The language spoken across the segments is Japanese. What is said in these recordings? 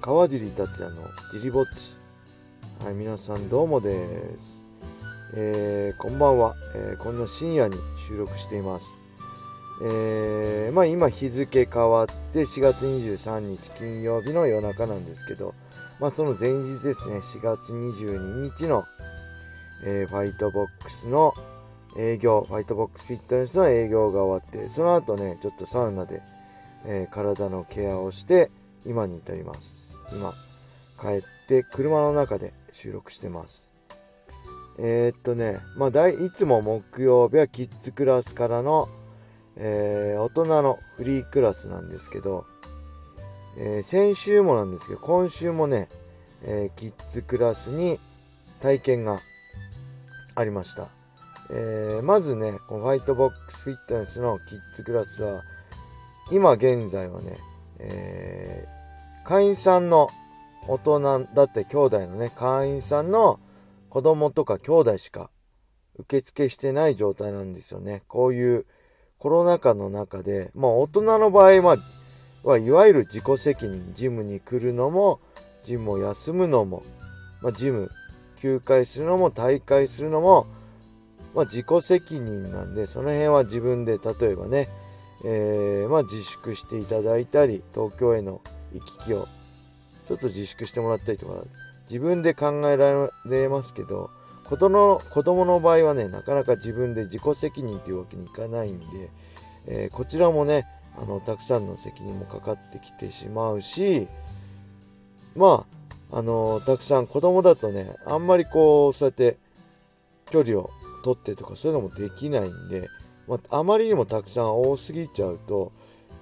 川尻達也のジリぼっち。はい皆さんどうもです。えー、こんばんは、えー、こんな深夜に収録しています。えー、まあ今日付変わって4月23日金曜日の夜中なんですけどまあその前日ですね4月22日の、えー、ファイトボックスの営業ファイトボックスフィットネスの営業が終わってその後ねちょっとサウナで、えー、体のケアをして今に至ります今帰って車の中で収録してますえー、っとねまあいつも木曜日はキッズクラスからのえー、大人のフリークラスなんですけど、えー、先週もなんですけど、今週もね、えー、キッズクラスに体験がありました。えまずね、このファイトボックスフィットネスのキッズクラスは、今現在はね、え会員さんの大人だって兄弟のね、会員さんの子供とか兄弟しか受付してない状態なんですよね。こういうコロナ禍の中で、まあ大人の場合は、はいわゆる自己責任、ジムに来るのも、ジムを休むのも、まあ、ジム休会するのも、大会するのも、まあ、自己責任なんで、その辺は自分で、例えばね、えー、まあ、自粛していただいたり、東京への行き来をちょっと自粛してもらったりとか、自分で考えられますけど、子供子供の場合はね、なかなか自分で自己責任っていうわけにいかないんで、えー、こちらもね、あの、たくさんの責任もかかってきてしまうし、まあ、あの、たくさん子供だとね、あんまりこう、そうやって距離を取ってとかそういうのもできないんで、まあ、あまりにもたくさん多すぎちゃうと、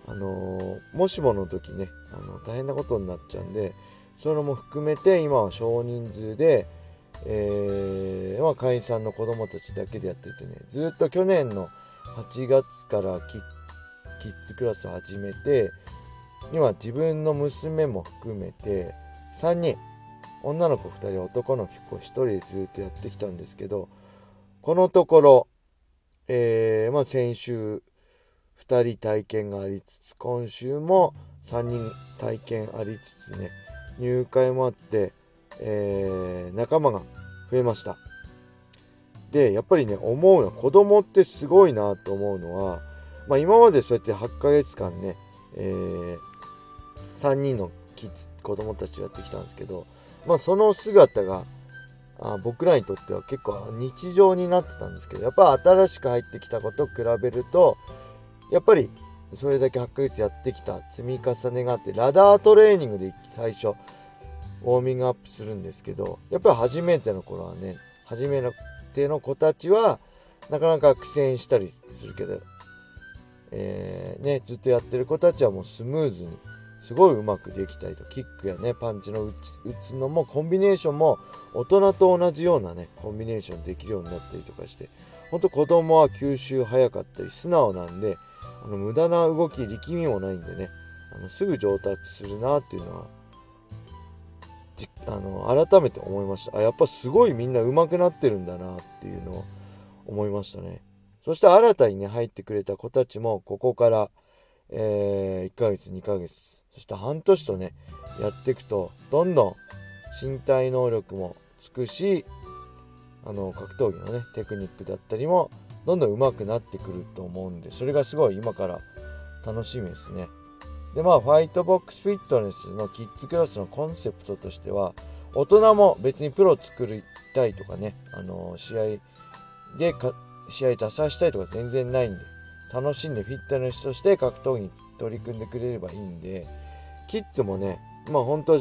あのー、もしもの時ね、あの、大変なことになっちゃうんで、そういうのも含めて今は少人数で、えー、まあ、会員さんの子供たちだけでやっててね、ずっと去年の8月からキッズクラスを始めて、今自分の娘も含めて3人、女の子2人、男の子1人でずっとやってきたんですけど、このところ、えー、まあ先週2人体験がありつつ、今週も3人体験ありつつね、入会もあって、えー、仲間が増えました。で、やっぱりね、思うのは、子供ってすごいなと思うのは、まあ今までそうやって8ヶ月間ね、えー、3人のキッズ、子供たちをやってきたんですけど、まあその姿が、あ僕らにとっては結構日常になってたんですけど、やっぱ新しく入ってきたことを比べると、やっぱりそれだけ8ヶ月やってきた積み重ねがあって、ラダートレーニングで最初、ウォーミングアップするんですけど、やっぱり初めての頃はね、初めての子たちは、なかなか苦戦したりするけど、えー、ね、ずっとやってる子たちはもうスムーズに、すごいうまくできたりと、キックやね、パンチの打つのも、コンビネーションも、大人と同じようなね、コンビネーションできるようになったりとかして、ほんと子供は吸収早かったり、素直なんで、あの、無駄な動き、力みもないんでね、あの、すぐ上達するなっていうのは、あの、改めて思いました。あ、やっぱすごいみんな上手くなってるんだなっていうのを思いましたね。そして新たにね、入ってくれた子たちも、ここから、えー、1ヶ月、2ヶ月、そして半年とね、やっていくと、どんどん身体能力もつくし、あの、格闘技のね、テクニックだったりも、どんどん上手くなってくると思うんで、それがすごい今から楽しみですね。でまあファイトボックスフィットネスのキッズクラスのコンセプトとしては大人も別にプロ作りたいとかね、あの、試合で試合出させたいとか全然ないんで楽しんでフィットネスとして格闘技に取り組んでくれればいいんでキッズもねまあ本当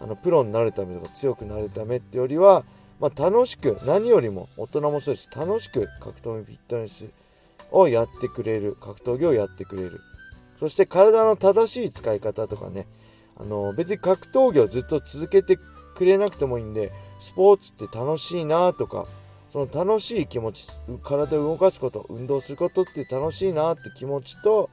あのプロになるためとか強くなるためってよりは、まあ、楽しく何よりも大人もそうです。楽しく格闘技フィットネスをやってくれる格闘技をやってくれる。そして体の正しい使い方とかね、あの、別に格闘技をずっと続けてくれなくてもいいんで、スポーツって楽しいなとか、その楽しい気持ち、体を動かすこと、運動することって楽しいなって気持ちと、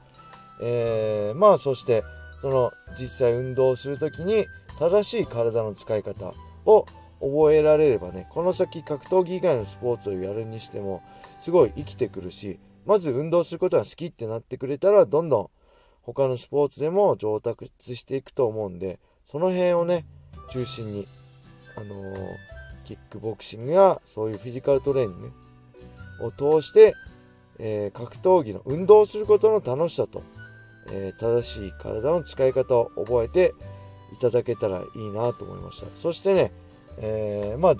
えー、まあそして、その実際運動するときに正しい体の使い方を覚えられればね、この先格闘技以外のスポーツをやるにしても、すごい生きてくるし、まず運動することが好きってなってくれたら、どんどん他のスポーツでも上達していくと思うんで、その辺をね、中心に、あのー、キックボクシングやそういうフィジカルトレーニングを通して、えー、格闘技の運動することの楽しさと、えー、正しい体の使い方を覚えていただけたらいいなと思いました。そしてね、えー、まあ、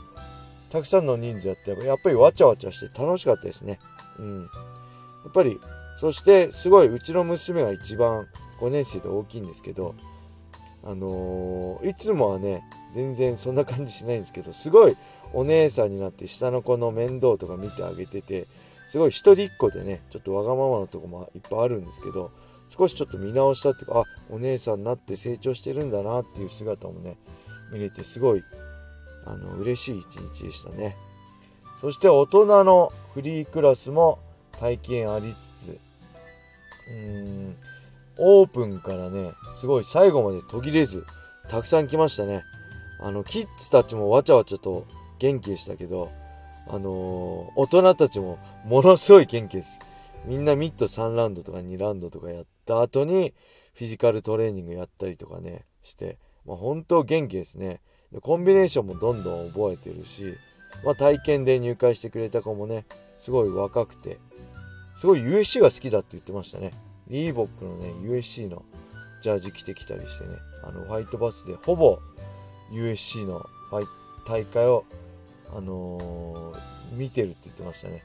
たくさんの人数やって、やっぱりわちゃわちゃして楽しかったですね。うん。やっぱり、そしてすごいうちの娘が一番5年生で大きいんですけど、あの、いつもはね、全然そんな感じしないんですけど、すごいお姉さんになって下の子の面倒とか見てあげてて、すごい一人っ子でね、ちょっとわがままなとこもいっぱいあるんですけど、少しちょっと見直したっていうか、あ、お姉さんになって成長してるんだなっていう姿もね、見れてすごい、あの、嬉しい一日でしたね。そして大人のフリークラスも体験ありつつ、うーん、オープンからね、すごい最後まで途切れず、たくさん来ましたね。あの、キッズたちもわちゃわちゃと元気でしたけど、あのー、大人たちもものすごい元気です。みんなミッド3ラウンドとか2ラウンドとかやった後に、フィジカルトレーニングやったりとかね、して、まあ、本当元気ですねで。コンビネーションもどんどん覚えてるし、まあ、体験で入会してくれた子もね、すごい若くて、すごい USC が好きだって言ってましたね。リーボックのね、USC のジャージ着てきたりしてね、あの、ホワイトバスでほぼ USC の大会をあのー、見てるって言ってましたね。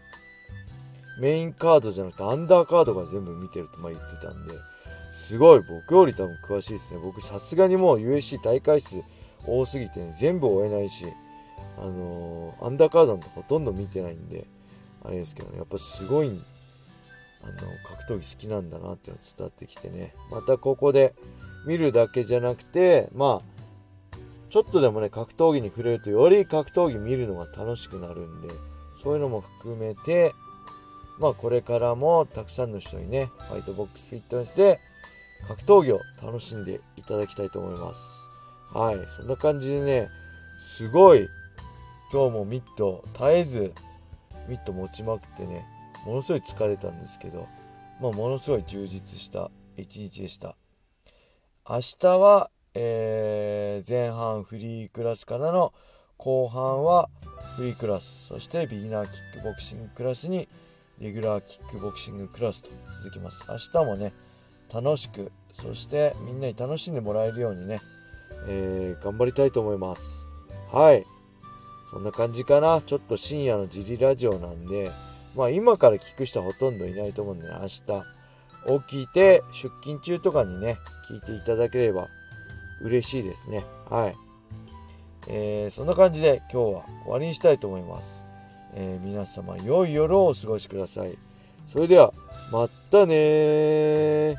メインカードじゃなくてアンダーカードが全部見てるってま言ってたんで、すごい僕より多分詳しいですね。僕さすがにもう USC 大会数多すぎてね、全部追えないし、あのー、アンダーカードなんてほとんど見てないんで、あれですけどね、やっぱすごい、あの、格闘技好きなんだなっていうの伝わってきてね、またここで見るだけじゃなくて、まあ、ちょっとでもね、格闘技に触れるとより格闘技見るのが楽しくなるんで、そういうのも含めて、まあこれからもたくさんの人にね、ファイトボックスフィットネスで格闘技を楽しんでいただきたいと思います。はい、そんな感じでね、すごい、今日もミット絶えずミット持ちまくってね、ものすごい疲れたんですけど、まあものすごい充実した一日でした。明日はえー、前半フリークラスからの後半はフリークラス、そしてビギナーキックボクシングクラスにレギュラーキックボクシングクラスと続きます。明日もね、楽しく、そしてみんなに楽しんでもらえるようにね、えー、頑張りたいと思います。はい。そんな感じかな。ちょっと深夜のジリラジオなんで、まあ今から聞く人はほとんどいないと思うんでね、明日起きて出勤中とかにね、聞いていただければ嬉しいですね。はい。えー、そんな感じで今日は終わりにしたいと思います。えー、皆様良い夜をお過ごしください。それでは、またね